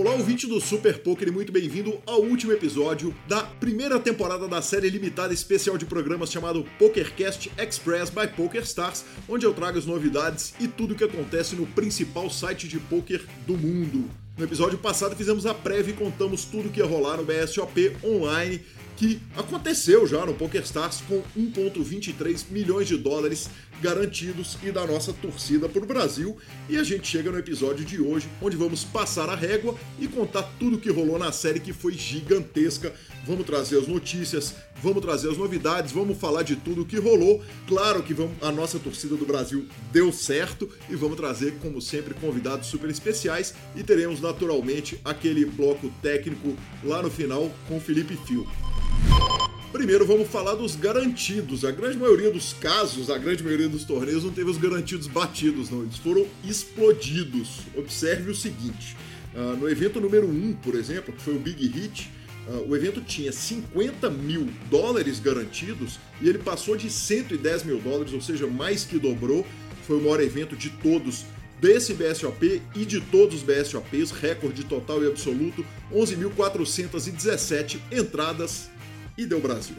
Olá, ouvinte do Super Poker e muito bem-vindo ao último episódio da primeira temporada da série limitada especial de programas chamado PokerCast Express by PokerStars, onde eu trago as novidades e tudo o que acontece no principal site de poker do mundo. No episódio passado fizemos a prévia e contamos tudo o que ia rolar no BSOP online que aconteceu já no PokerStars com 1,23 milhões de dólares garantidos e da nossa torcida para o Brasil. E a gente chega no episódio de hoje, onde vamos passar a régua e contar tudo que rolou na série que foi gigantesca. Vamos trazer as notícias, vamos trazer as novidades, vamos falar de tudo que rolou. Claro que vamos, a nossa torcida do Brasil deu certo e vamos trazer, como sempre, convidados super especiais e teremos naturalmente aquele bloco técnico lá no final com Felipe Fio. Primeiro vamos falar dos garantidos. A grande maioria dos casos, a grande maioria dos torneios não teve os garantidos batidos, não. Eles foram explodidos. Observe o seguinte: uh, no evento número 1, um, por exemplo, que foi o Big Hit, uh, o evento tinha 50 mil dólares garantidos e ele passou de 110 mil dólares, ou seja, mais que dobrou. Foi o maior evento de todos desse BSOP e de todos os BSOPs, recorde total e absoluto, 11.417 entradas e deu Brasil.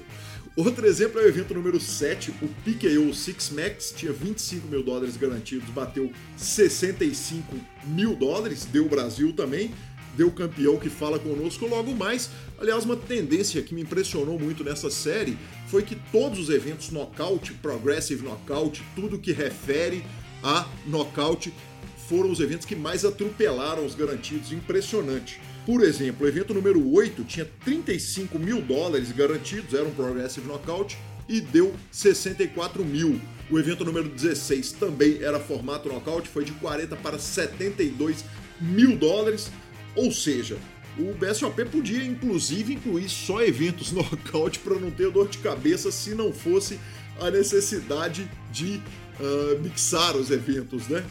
Outro exemplo é o evento número 7, o PKO Six Max, tinha 25 mil dólares garantidos, bateu 65 mil dólares, deu Brasil também, deu campeão que fala conosco logo mais. Aliás, uma tendência que me impressionou muito nessa série foi que todos os eventos knockout, progressive knockout, tudo que refere a knockout, foram os eventos que mais atropelaram os garantidos, impressionante. Por exemplo, o evento número 8 tinha 35 mil dólares garantidos, era um Progressive Knockout, e deu 64 mil. O evento número 16 também era formato knockout, foi de 40 para 72 mil dólares, ou seja, o BSOP podia inclusive incluir só eventos knockout para não ter dor de cabeça se não fosse a necessidade de uh, mixar os eventos, né?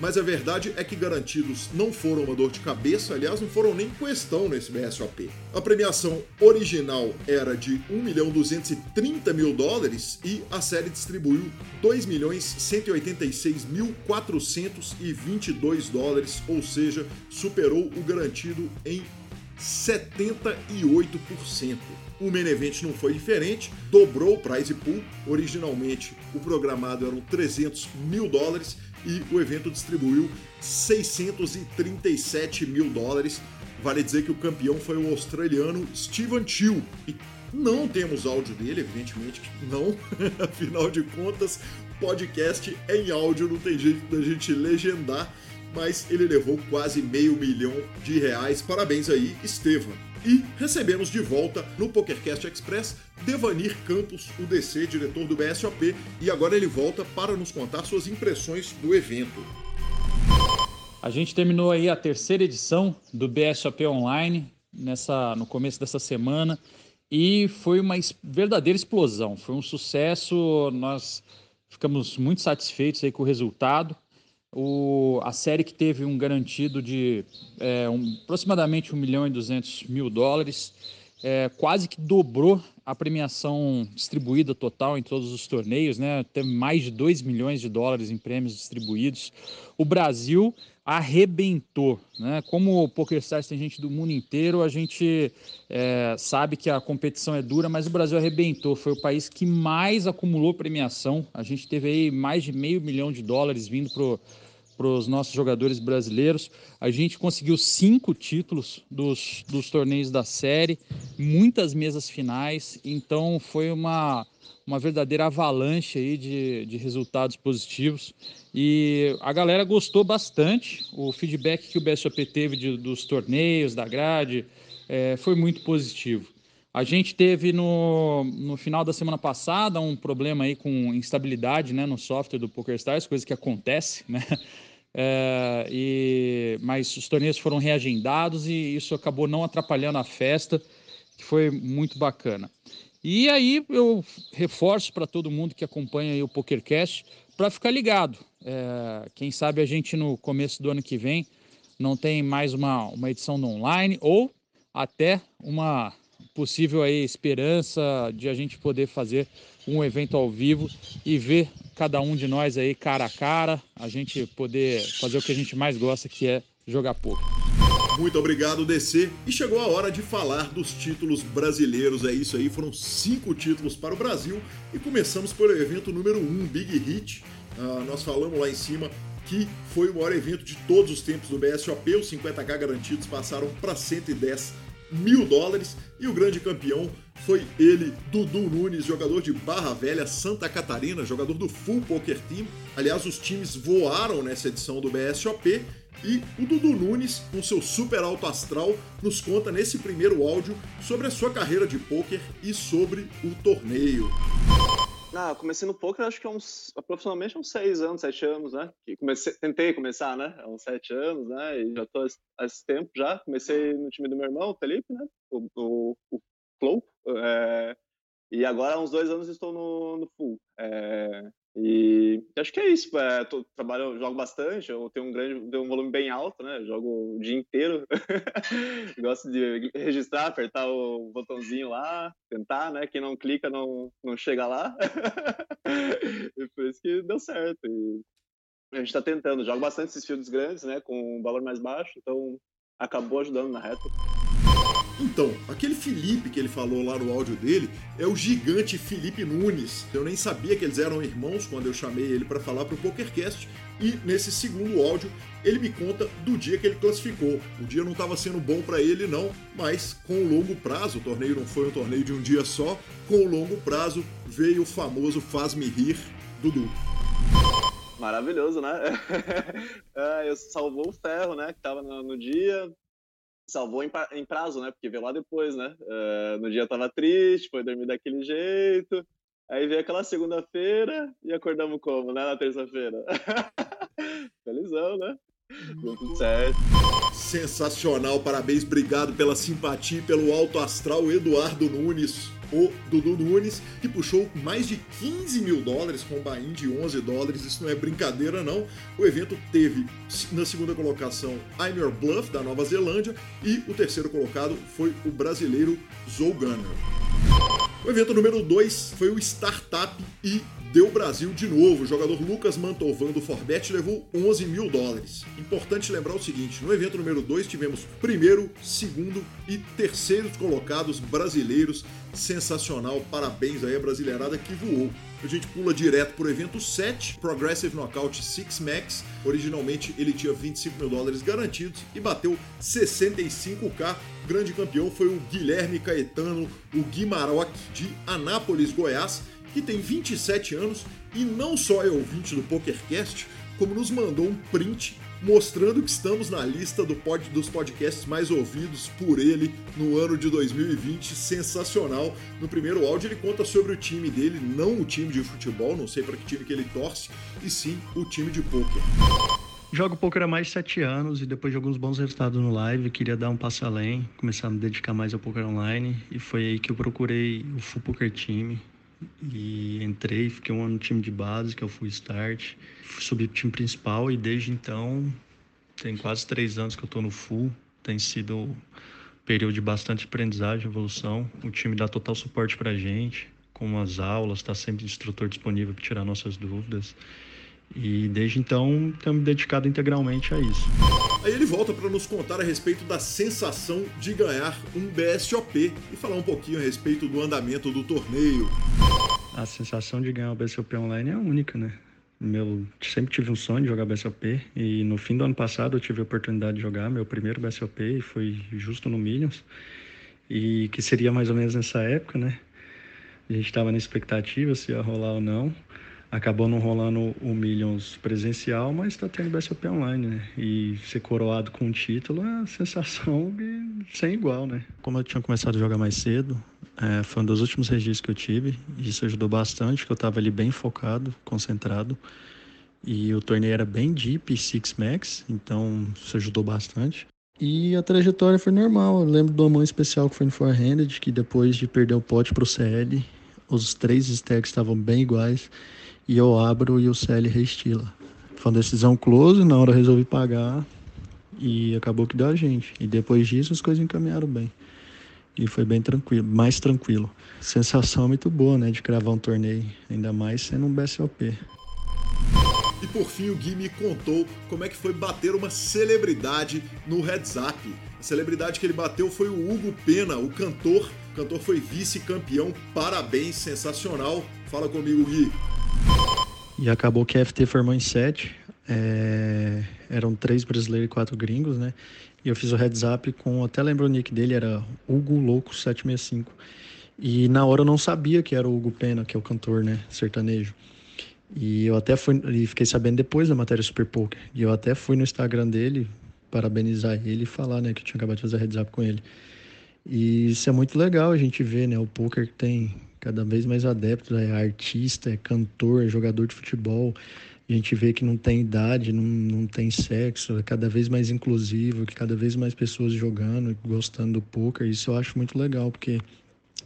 Mas a verdade é que garantidos não foram uma dor de cabeça, aliás, não foram nem questão nesse BSOP. A premiação original era de 1 milhão 230 mil dólares e a série distribuiu 2 milhões 186 mil 422 dólares, ou seja, superou o garantido em 78%. O main event não foi diferente, dobrou o prize pool. Originalmente o programado eram 300 mil dólares e o evento distribuiu 637 mil dólares. Vale dizer que o campeão foi o australiano Steven Chiu. E não temos áudio dele, evidentemente que não. Afinal de contas, podcast é em áudio, não tem jeito da gente legendar. Mas ele levou quase meio milhão de reais. Parabéns aí, Estevam. E recebemos de volta no PokerCast Express Devanir Campos, o DC, diretor do BSOP, e agora ele volta para nos contar suas impressões do evento. A gente terminou aí a terceira edição do BSOP Online nessa, no começo dessa semana e foi uma verdadeira explosão. Foi um sucesso, nós ficamos muito satisfeitos aí com o resultado o, a série que teve um garantido de é, um, aproximadamente 1 milhão e 200 mil dólares, é, quase que dobrou a premiação distribuída total em todos os torneios, né? Teve mais de 2 milhões de dólares em prêmios distribuídos. O Brasil arrebentou, né? Como o PokerStars tem gente do mundo inteiro, a gente é, sabe que a competição é dura, mas o Brasil arrebentou. Foi o país que mais acumulou premiação. A gente teve aí mais de meio milhão de dólares vindo pro para os nossos jogadores brasileiros. A gente conseguiu cinco títulos dos, dos torneios da série, muitas mesas finais, então foi uma, uma verdadeira avalanche aí de, de resultados positivos. E a galera gostou bastante, o feedback que o BSOP teve de, dos torneios, da grade, é, foi muito positivo. A gente teve no, no final da semana passada um problema aí com instabilidade né, no software do PokerStars, coisa que acontece, né? É, e, mas os torneios foram reagendados e isso acabou não atrapalhando a festa, que foi muito bacana. E aí eu reforço para todo mundo que acompanha o PokerCast para ficar ligado. É, quem sabe a gente no começo do ano que vem não tem mais uma, uma edição no online ou até uma possível aí esperança de a gente poder fazer um evento ao vivo e ver cada um de nós aí cara a cara, a gente poder fazer o que a gente mais gosta, que é jogar poker. Muito obrigado, DC. E chegou a hora de falar dos títulos brasileiros. É isso aí, foram cinco títulos para o Brasil. E começamos pelo evento número 1, um, Big Hit. Uh, nós falamos lá em cima que foi o maior evento de todos os tempos do BSOP. Os 50k garantidos passaram para 110 mil dólares. E o grande campeão foi ele, Dudu Nunes, jogador de Barra Velha, Santa Catarina, jogador do Full Poker Team. Aliás, os times voaram nessa edição do BSOP e o Dudu Nunes, com seu super alto astral, nos conta nesse primeiro áudio sobre a sua carreira de poker e sobre o torneio. Ah, comecei no poker acho que há uns, profissionalmente uns seis anos, sete anos, né? Que comecei, tentei começar, né? Há uns sete anos, né? E já tô há esse tempo já. Comecei no time do meu irmão, o Felipe, né? O, o, o Flow. É, e agora há uns dois anos estou no, no Full. É, e acho que é isso. É, tô, trabalho, jogo bastante, eu tenho um grande, tenho um volume bem alto, né? Jogo o dia inteiro. Gosto de registrar, apertar o botãozinho lá, tentar, né? Quem não clica não, não chega lá. e por isso que deu certo. E a gente está tentando. Jogo bastante esses fields grandes, né? Com um valor mais baixo, então acabou ajudando na reta. Então, aquele Felipe que ele falou lá no áudio dele é o gigante Felipe Nunes. Eu nem sabia que eles eram irmãos quando eu chamei ele para falar pro PokerCast. E nesse segundo áudio, ele me conta do dia que ele classificou. O dia não estava sendo bom para ele, não, mas com o longo prazo, o torneio não foi um torneio de um dia só, com o longo prazo veio o famoso Faz-me Rir Dudu. Maravilhoso, né? é, eu salvou o ferro, né? Que tava no, no dia, salvou em, em, prazo, né? Porque veio lá depois, né? Uh, no dia eu tava triste, foi dormir daquele jeito. Aí veio aquela segunda-feira e acordamos como, né? Na terça-feira. Felizão, né? Sensacional, parabéns, obrigado pela simpatia pelo alto astral, Eduardo Nunes o Dudu Nunes, que puxou mais de 15 mil dólares com um buy-in de 11 dólares. Isso não é brincadeira, não. O evento teve na segunda colocação I'm Your Bluff, da Nova Zelândia, e o terceiro colocado foi o brasileiro Zolganer. O evento número 2 foi o Startup e deu Brasil de novo. O jogador Lucas Mantovan do Forbet levou 11 mil dólares. Importante lembrar o seguinte: no evento número 2 tivemos primeiro, segundo e terceiro colocados brasileiros. Sensacional, parabéns aí a brasileirada que voou. A gente pula direto para o evento 7, Progressive Knockout Six Max. Originalmente ele tinha 25 mil dólares garantidos e bateu 65k. O grande campeão foi o Guilherme Caetano, o Guimarães de Anápolis, Goiás que tem 27 anos e não só é ouvinte do PokerCast, como nos mandou um print mostrando que estamos na lista do pod, dos podcasts mais ouvidos por ele no ano de 2020. Sensacional. No primeiro áudio ele conta sobre o time dele, não o time de futebol, não sei para que time que ele torce, e sim o time de poker. Jogo poker há mais de sete anos e depois de alguns bons resultados no live, queria dar um passo além, começar a me dedicar mais ao poker online e foi aí que eu procurei o Full Poker Team, e entrei, fiquei um ano no time de base, que eu fui start, subi pro time principal e desde então tem quase três anos que eu estou no full, tem sido um período de bastante aprendizagem, evolução, o time dá total suporte pra gente, com as aulas, está sempre instrutor disponível para tirar nossas dúvidas. E desde então tenho me dedicado integralmente a isso. Aí ele volta para nos contar a respeito da sensação de ganhar um BSOP e falar um pouquinho a respeito do andamento do torneio. A sensação de ganhar o BSOP online é única, né? Meu, sempre tive um sonho de jogar BSOP e no fim do ano passado eu tive a oportunidade de jogar meu primeiro BSOP e foi justo no Millions e que seria mais ou menos nessa época, né? A gente estava na expectativa se ia rolar ou não. Acabou não rolando o Millions presencial, mas está tendo BSOP online, né? E ser coroado com um título é uma sensação sem igual, né? Como eu tinha começado a jogar mais cedo, é, foi um dos últimos registros que eu tive. E isso ajudou bastante, porque eu estava ali bem focado, concentrado. E o torneio era bem deep, Six Max, então isso ajudou bastante. E a trajetória foi normal. Eu lembro de uma mão especial que foi no Forehanded, que depois de perder o pote para o CL, os três stacks estavam bem iguais e eu abro e o CL reestila. Foi uma decisão close, na hora eu resolvi pagar e acabou que deu a gente. E depois disso as coisas encaminharam bem. E foi bem tranquilo, mais tranquilo. Sensação muito boa, né, de cravar um torneio, ainda mais sendo um BSOP. E por fim o Gui me contou como é que foi bater uma celebridade no Heads Up. A celebridade que ele bateu foi o Hugo Pena, o cantor. O cantor foi vice-campeão. Parabéns, sensacional. Fala comigo, Gui. E acabou que a FT formou em sete. É... Eram três brasileiros e quatro gringos, né? E eu fiz o heads up com, até lembro o nick dele, era Hugo Louco 765. E na hora eu não sabia que era o Hugo Pena, que é o cantor, né, sertanejo. E eu até fui, e fiquei sabendo depois da matéria Super Poker. E eu até fui no Instagram dele parabenizar ele e falar, né, que eu tinha acabado de fazer heads up com ele. E isso é muito legal a gente ver, né, o poker tem cada vez mais adeptos, é artista, é cantor, é jogador de futebol, a gente vê que não tem idade, não, não tem sexo, é cada vez mais inclusivo, que cada vez mais pessoas jogando, gostando do poker. Isso eu acho muito legal, porque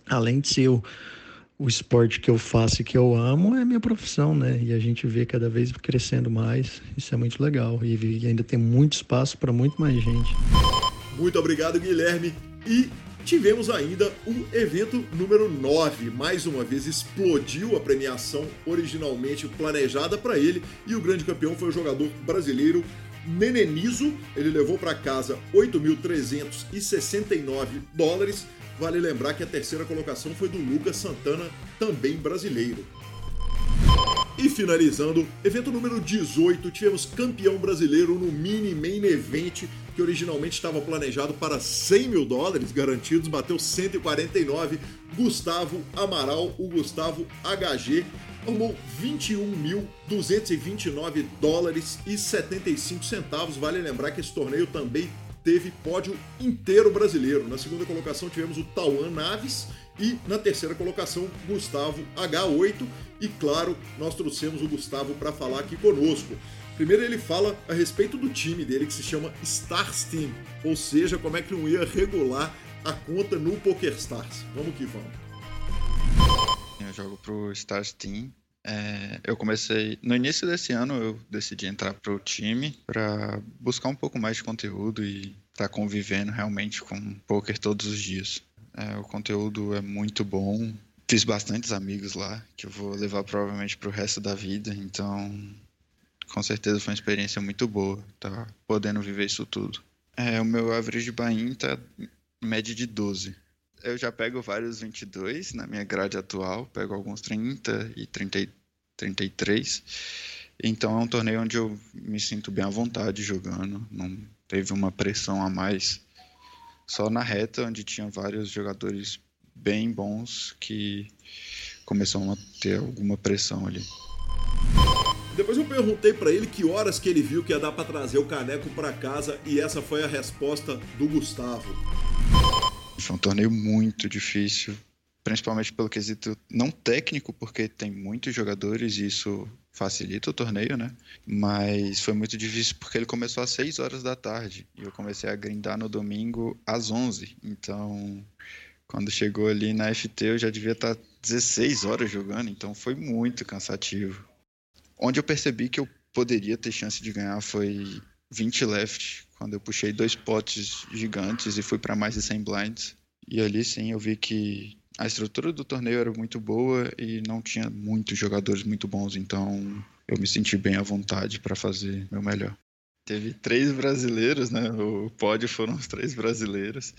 além de ser o, o esporte que eu faço e que eu amo, é minha profissão, né? E a gente vê cada vez crescendo mais. Isso é muito legal. E, e ainda tem muito espaço para muito mais gente. Muito obrigado, Guilherme. E tivemos ainda o evento número 9. Mais uma vez explodiu a premiação originalmente planejada para ele e o grande campeão foi o jogador brasileiro Nenenizo. Ele levou para casa 8.369 dólares. Vale lembrar que a terceira colocação foi do Lucas Santana, também brasileiro. E finalizando, evento número 18, tivemos campeão brasileiro no Mini Main Event, que originalmente estava planejado para 100 mil dólares garantidos, bateu 149. Gustavo Amaral, o Gustavo HG, tomou 21.229 dólares e 75 centavos. Vale lembrar que esse torneio também teve pódio inteiro brasileiro. Na segunda colocação tivemos o Tauan Naves e na terceira colocação, Gustavo H8. E claro, nós trouxemos o Gustavo para falar aqui conosco. Primeiro ele fala a respeito do time dele que se chama Stars Team, ou seja, como é que não ia regular a conta no PokerStars. Vamos que vamos. Eu jogo pro Stars Team. É, eu comecei no início desse ano eu decidi entrar pro time para buscar um pouco mais de conteúdo e estar tá convivendo realmente com poker todos os dias. É, o conteúdo é muito bom. Fiz bastantes amigos lá que eu vou levar provavelmente pro resto da vida, então com certeza foi uma experiência muito boa, tá podendo viver isso tudo. É, o meu average buy-in tá em média de 12. Eu já pego vários 22 na minha grade atual, pego alguns 30 e 30, 33. Então é um torneio onde eu me sinto bem à vontade jogando, não teve uma pressão a mais. Só na reta, onde tinha vários jogadores bem bons que começaram a ter alguma pressão ali. Depois eu perguntei para ele que horas que ele viu que ia dar para trazer o caneco para casa e essa foi a resposta do Gustavo. Foi um torneio muito difícil, principalmente pelo quesito não técnico, porque tem muitos jogadores e isso facilita o torneio, né? Mas foi muito difícil porque ele começou às 6 horas da tarde e eu comecei a grindar no domingo às 11. Então, quando chegou ali na FT, eu já devia estar 16 horas jogando, então foi muito cansativo. Onde eu percebi que eu poderia ter chance de ganhar foi 20 left, quando eu puxei dois potes gigantes e fui para mais de 100 blinds. E ali sim eu vi que a estrutura do torneio era muito boa e não tinha muitos jogadores muito bons, então eu me senti bem à vontade para fazer meu melhor. Teve três brasileiros, né? O pódio foram os três brasileiros.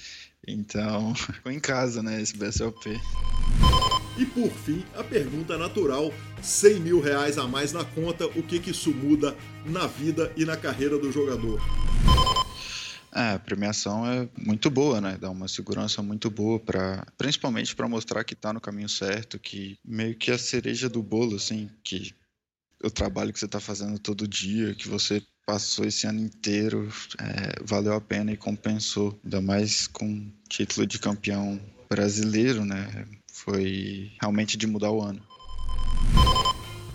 Então, ficou em casa, né? Esse BSLP. E por fim, a pergunta natural: 100 mil reais a mais na conta, o que, que isso muda na vida e na carreira do jogador? É, a premiação é muito boa, né? Dá uma segurança muito boa para, principalmente para mostrar que está no caminho certo, que meio que a cereja do bolo, assim, que o trabalho que você está fazendo todo dia, que você passou esse ano inteiro, é, valeu a pena e compensou, ainda mais com título de campeão brasileiro, né? foi realmente de mudar o ano.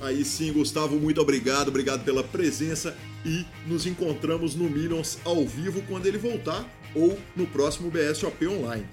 Aí sim, Gustavo, muito obrigado, obrigado pela presença e nos encontramos no Millions ao vivo quando ele voltar ou no próximo BSOP Online.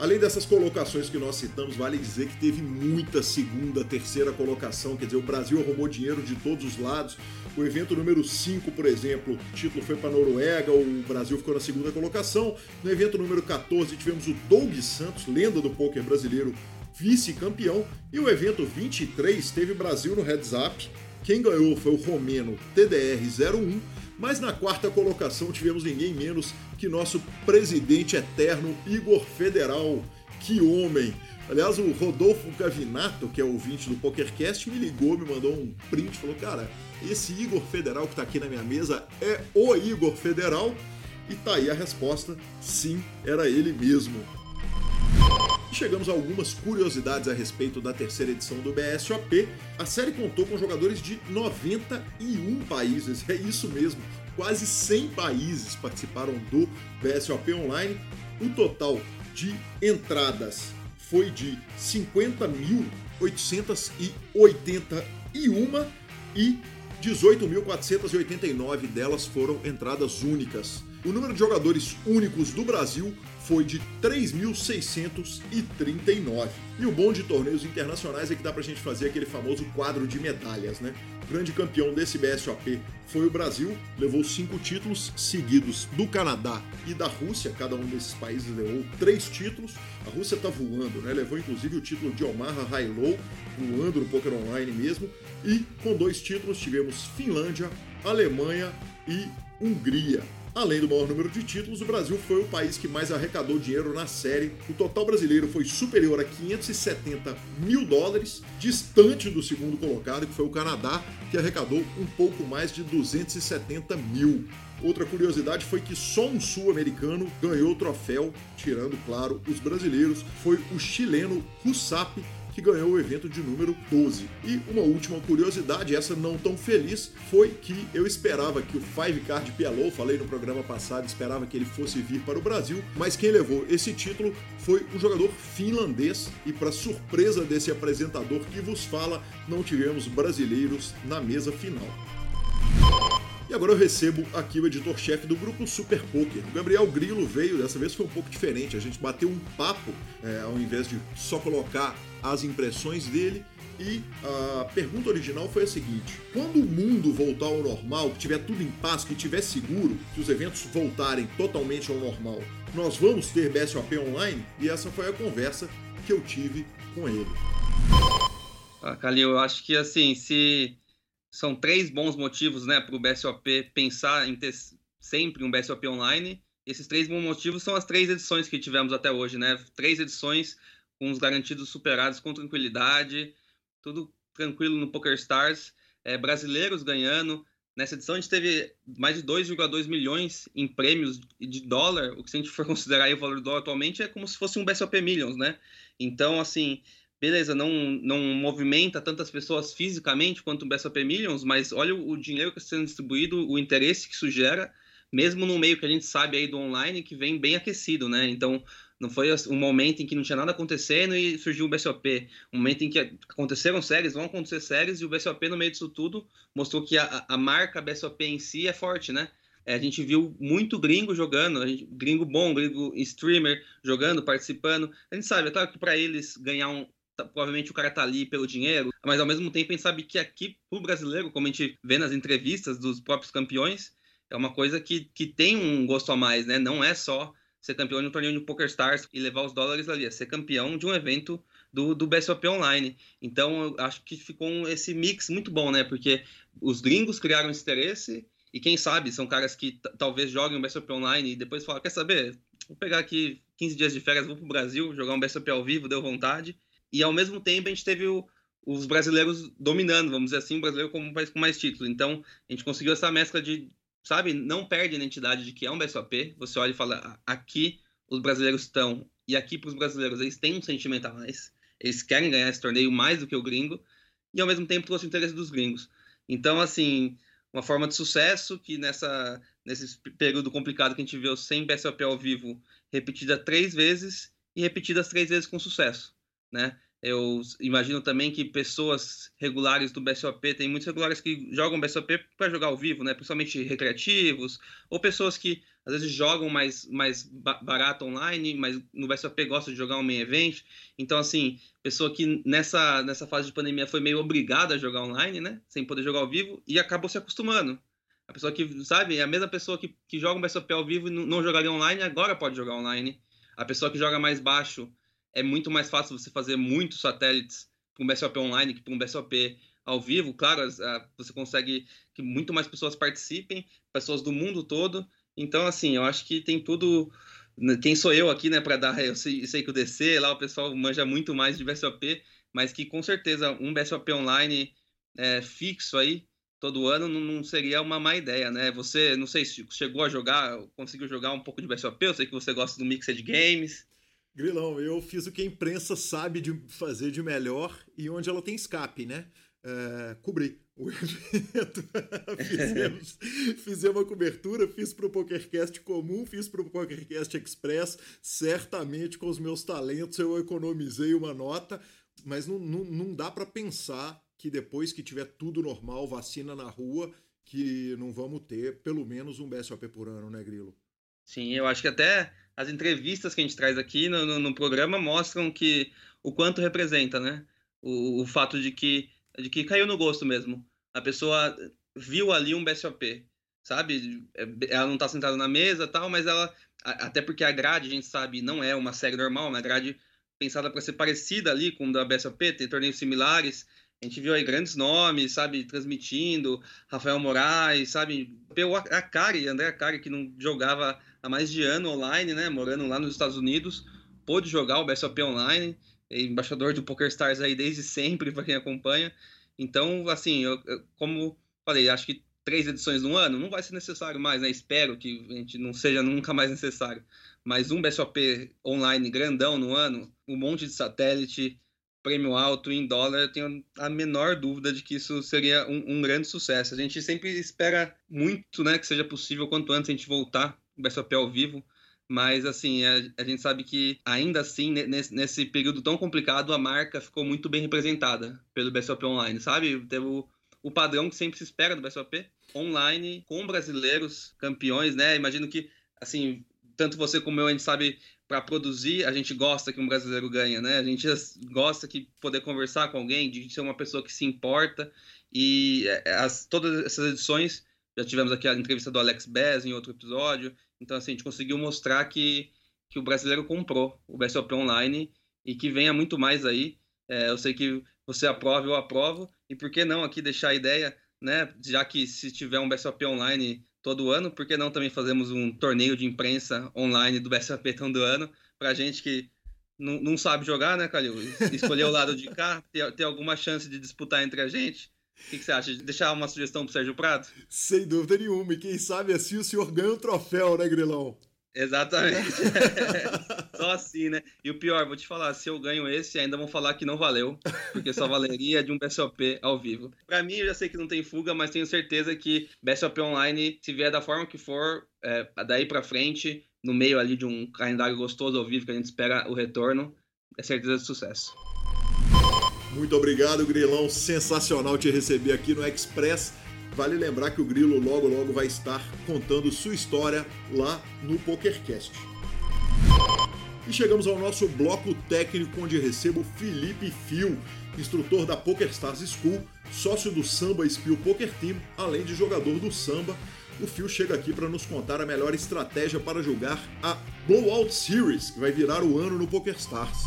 Além dessas colocações que nós citamos, vale dizer que teve muita segunda, terceira colocação, quer dizer, o Brasil arrumou dinheiro de todos os lados. O evento número 5, por exemplo, o título foi para a Noruega, o Brasil ficou na segunda colocação. No evento número 14, tivemos o Doug Santos, lenda do poker brasileiro, vice-campeão. E o evento 23 teve Brasil no Heads Up, Quem ganhou foi o romeno TDR-01, mas na quarta colocação tivemos ninguém menos que nosso presidente eterno Igor Federal. Que homem! Aliás, o Rodolfo Gavinato, que é ouvinte do PokerCast, me ligou, me mandou um print, falou: Cara, esse Igor Federal que tá aqui na minha mesa é o Igor Federal. E tá aí a resposta: sim, era ele mesmo. Chegamos a algumas curiosidades a respeito da terceira edição do BSOP. A série contou com jogadores de 91 países, é isso mesmo, quase 100 países participaram do BSOP Online. O total de entradas foi de 50.881 e 18.489 delas foram entradas únicas. O número de jogadores únicos do Brasil foi de 3.639. E o bom de torneios internacionais é que dá pra gente fazer aquele famoso quadro de medalhas, né? O grande campeão desse BSOP foi o Brasil, levou cinco títulos seguidos do Canadá e da Rússia, cada um desses países levou três títulos. A Rússia tá voando, né? Levou inclusive o título de Omaha High-Low, voando no poker online mesmo. E com dois títulos tivemos Finlândia, Alemanha e Hungria. Além do maior número de títulos, o Brasil foi o país que mais arrecadou dinheiro na série. O total brasileiro foi superior a 570 mil dólares, distante do segundo colocado, que foi o Canadá, que arrecadou um pouco mais de 270 mil. Outra curiosidade foi que só um sul-americano ganhou o troféu, tirando, claro, os brasileiros. Foi o chileno Hussap, que ganhou o evento de número 12. E uma última curiosidade, essa não tão feliz, foi que eu esperava que o Five Card PLO, falei no programa passado, esperava que ele fosse vir para o Brasil, mas quem levou esse título foi o jogador finlandês e para surpresa desse apresentador que vos fala, não tivemos brasileiros na mesa final. E agora eu recebo aqui o editor-chefe do grupo Super Poker. O Gabriel Grilo veio, dessa vez foi um pouco diferente. A gente bateu um papo, é, ao invés de só colocar as impressões dele. E a pergunta original foi a seguinte: quando o mundo voltar ao normal, que tiver tudo em paz, que tiver seguro, que os eventos voltarem totalmente ao normal, nós vamos ter BSOP online? E essa foi a conversa que eu tive com ele. Ah, Calil, eu acho que assim, se são três bons motivos né, para o BSOP pensar em ter sempre um BSOP online. Esses três bons motivos são as três edições que tivemos até hoje, né? Três edições com os garantidos superados com tranquilidade, tudo tranquilo no PokerStars, é, brasileiros ganhando. Nessa edição a gente teve mais de 2,2 milhões em prêmios de dólar, o que se a gente for considerar o valor do dólar atualmente é como se fosse um BSOP Millions, né? Então, assim, beleza, não, não movimenta tantas pessoas fisicamente quanto o BSOP Millions, mas olha o, dinheiro que está sendo distribuído, o interesse que isso gera, mesmo no meio que a gente sabe aí do online, que vem bem aquecido, né? Então, não foi um momento em que não tinha nada acontecendo e surgiu o BSOP. Um momento em que aconteceram séries, vão acontecer séries, e o BSOP, no meio disso tudo, mostrou que a, a marca BSOP em si é forte, né? É, a gente viu muito gringo jogando, gente, gringo bom, gringo streamer jogando, participando. A gente sabe, é claro que para eles ganhar um, Tá, provavelmente o cara tá ali pelo dinheiro, mas ao mesmo tempo a gente sabe que aqui pro brasileiro, como a gente vê nas entrevistas dos próprios campeões, é uma coisa que, que tem um gosto a mais, né? Não é só ser campeão de um torneio de Poker Stars e levar os dólares ali, é ser campeão de um evento do, do BSOP Online. Então, eu acho que ficou um, esse mix muito bom, né? Porque os gringos criaram esse interesse e quem sabe são caras que talvez joguem o BSOP Online e depois falam, quer saber, vou pegar aqui 15 dias de férias, vou pro Brasil, jogar um BSOP ao vivo, deu vontade e ao mesmo tempo a gente teve o, os brasileiros dominando, vamos dizer assim, o brasileiro como um país com mais títulos. Então, a gente conseguiu essa mescla de, sabe, não perde a identidade de que é um BSOP. Você olha e fala, aqui os brasileiros estão, e aqui para os brasileiros eles têm um sentimento a mais, eles querem ganhar esse torneio mais do que o gringo, e ao mesmo tempo trouxe o interesse dos gringos. Então, assim, uma forma de sucesso que nessa, nesse período complicado que a gente viu sem BSOP ao vivo, repetida três vezes e repetidas três vezes com sucesso né? Eu imagino também que pessoas regulares do BSOP, tem muitos regulares que jogam BSOP para jogar ao vivo, né? Principalmente recreativos, ou pessoas que às vezes jogam mais, mais barato online, mas no BSOP gostam de jogar um main event. Então, assim, pessoa que nessa, nessa fase de pandemia foi meio obrigada a jogar online, né? Sem poder jogar ao vivo, e acabou se acostumando. A pessoa que, sabe, é a mesma pessoa que, que joga um BSOP ao vivo e não jogaria online, agora pode jogar online. A pessoa que joga mais baixo é muito mais fácil você fazer muitos satélites para um BSOP online que para um BSOP ao vivo. Claro, você consegue que muito mais pessoas participem, pessoas do mundo todo. Então, assim, eu acho que tem tudo. Né, quem sou eu aqui, né, para dar? Eu sei, sei, que o DC lá o pessoal manja muito mais de BSOP, mas que com certeza um BSOP online é, fixo aí todo ano não, seria uma má ideia, né? Você, não sei se chegou a jogar, conseguiu jogar um pouco de BSOP, eu sei que você gosta do Mixed Games. Grilão, eu fiz o que a imprensa sabe de fazer de melhor e onde ela tem escape, né? É, cobri o evento. fizemos, fizemos uma cobertura, fiz para o PokerCast comum, fiz para o PokerCast Express. Certamente, com os meus talentos, eu economizei uma nota, mas não, não, não dá para pensar que depois que tiver tudo normal, vacina na rua, que não vamos ter pelo menos um BSOP por ano, né, Grilo? Sim, eu acho que até as entrevistas que a gente traz aqui no, no, no programa mostram que o quanto representa, né? O, o, fato de que, de que caiu no gosto mesmo. A pessoa viu ali um BSOP, sabe? É, ela não está sentada na mesa tal, mas ela. Até porque a grade, a gente sabe, não é uma série normal, é uma grade pensada para ser parecida ali com a da BSOP, tem torneios similares. A gente viu aí grandes nomes, sabe, transmitindo, Rafael Moraes, sabe, pelo Akari, André Akari, que não jogava há mais de ano online, né, morando lá nos Estados Unidos, pôde jogar o BSOP online, é embaixador do PokerStars aí desde sempre, para quem acompanha. Então, assim, eu, eu, como falei, acho que três edições no ano não vai ser necessário mais, né, espero que a gente não seja nunca mais necessário. Mas um BSOP online grandão no ano, um monte de satélite, prêmio alto em dólar, eu tenho a menor dúvida de que isso seria um, um, grande sucesso. A gente sempre espera muito, né, que seja possível quanto antes a gente voltar o BSOP ao vivo, mas assim, a, a gente sabe que ainda assim, nesse, nesse, período tão complicado, a marca ficou muito bem representada pelo BSOP Online, sabe? Teve o, o padrão que sempre se espera do BSOP online, com brasileiros campeões, né? Imagino que, assim, tanto você como eu, a gente sabe para produzir, a gente gosta que um brasileiro ganha, né? A gente gosta que poder conversar com alguém, de ser uma pessoa que se importa. E é, as, todas essas edições, já tivemos aqui a entrevista do Alex Bez em outro episódio. Então, assim, a gente conseguiu mostrar que, que o brasileiro comprou o BSOP Online e que venha muito mais aí. É, eu sei que você aprova, eu aprovo. E por que não aqui deixar a ideia, né? Já que se tiver um BSOP Online todo ano, por que não também fazemos um torneio de imprensa online do BSAP todo ano, pra gente que não, não sabe jogar, né, Calil? Escolher o lado de cá, ter, ter alguma chance de disputar entre a gente. O que, que, você acha? De deixar uma sugestão pro Sérgio Prato? Sem dúvida nenhuma. E quem sabe assim o senhor ganha um troféu, né, Grilão? Exatamente. só assim, né? E o pior, vou te falar, se eu ganho esse, ainda vão falar que não valeu, porque só valeria de um BSOP ao vivo. Para mim, eu já sei que não tem fuga, mas tenho certeza que BSOP Online, se vier da forma que for, é, daí para frente, no meio ali de um calendário gostoso ao vivo que a gente espera o retorno, é certeza de sucesso. Muito obrigado, Grilão. Sensacional te receber aqui no Express. Vale lembrar que o Grilo logo logo vai estar contando sua história lá no PokerCast. E chegamos ao nosso bloco técnico onde recebo Felipe Fio, instrutor da PokerStars School, sócio do Samba Spill Poker Team, além de jogador do Samba. O Fio chega aqui para nos contar a melhor estratégia para jogar a Blowout Series, que vai virar o ano no PokerStars.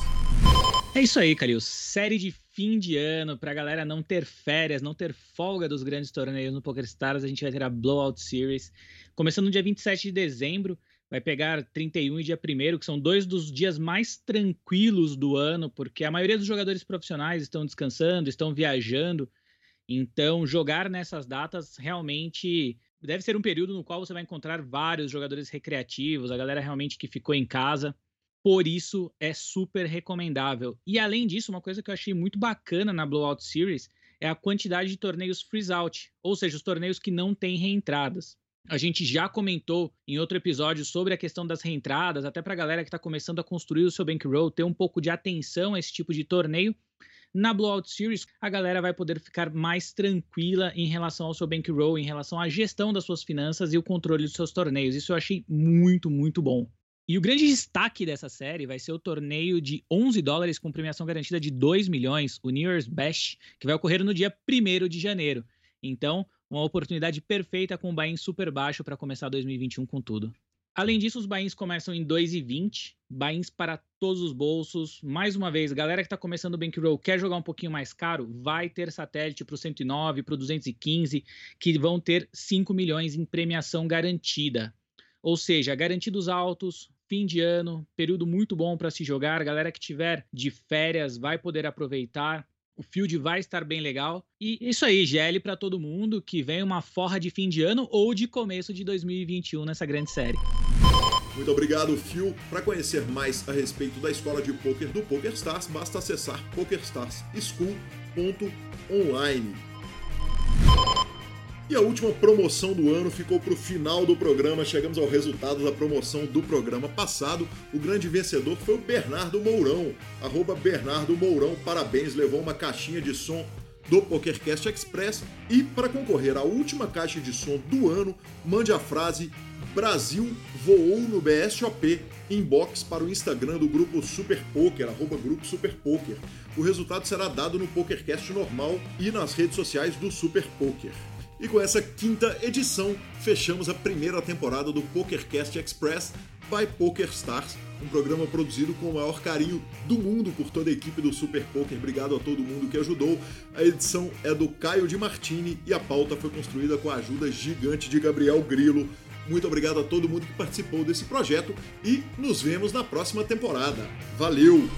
É isso aí, Calil. Série de fim de ano, pra galera não ter férias, não ter folga dos grandes torneios no PokerStars, a gente vai ter a Blowout Series. Começando no dia 27 de dezembro, vai pegar 31 e dia 1 que são dois dos dias mais tranquilos do ano, porque a maioria dos jogadores profissionais estão descansando, estão viajando. Então, jogar nessas datas realmente deve ser um período no qual você vai encontrar vários jogadores recreativos, a galera realmente que ficou em casa por isso é super recomendável. E além disso, uma coisa que eu achei muito bacana na Blowout Series é a quantidade de torneios freeze out, ou seja, os torneios que não têm reentradas. A gente já comentou em outro episódio sobre a questão das reentradas, até para a galera que está começando a construir o seu bankroll, ter um pouco de atenção a esse tipo de torneio. Na Blowout Series, a galera vai poder ficar mais tranquila em relação ao seu bankroll, em relação à gestão das suas finanças e o controle dos seus torneios. Isso eu achei muito, muito bom. E o grande destaque dessa série vai ser o torneio de 11 dólares com premiação garantida de 2 milhões, o New Year's Bash, que vai ocorrer no dia 1 de janeiro. Então, uma oportunidade perfeita com o buy-in super baixo para começar 2021 com tudo. Além disso, os bains começam em 2,20, bains para todos os bolsos. Mais uma vez, galera que está começando o Bankroll quer jogar um pouquinho mais caro, vai ter satélite para o 109, para o 215, que vão ter 5 milhões em premiação garantida. Ou seja, garantidos altos, fim de ano, período muito bom para se jogar. Galera que tiver de férias vai poder aproveitar. O field vai estar bem legal. E isso aí, GL para todo mundo que vem uma forra de fim de ano ou de começo de 2021 nessa grande série. Muito obrigado, Phil. Para conhecer mais a respeito da escola de poker do PokerStars, basta acessar pokerstarschool.online. E a última promoção do ano ficou para o final do programa. Chegamos ao resultado da promoção do programa passado. O grande vencedor foi o Bernardo Mourão. Arroba Bernardo Mourão, parabéns, levou uma caixinha de som do PokerCast Express. E para concorrer à última caixa de som do ano, mande a frase Brasil voou no BSOP inbox para o Instagram do grupo Super Poker, arroba grupo Super Poker. O resultado será dado no PokerCast normal e nas redes sociais do Super Poker. E com essa quinta edição, fechamos a primeira temporada do PokerCast Express by PokerStars, um programa produzido com o maior carinho do mundo por toda a equipe do Super Poker. Obrigado a todo mundo que ajudou. A edição é do Caio de Martini e a pauta foi construída com a ajuda gigante de Gabriel Grilo. Muito obrigado a todo mundo que participou desse projeto e nos vemos na próxima temporada. Valeu!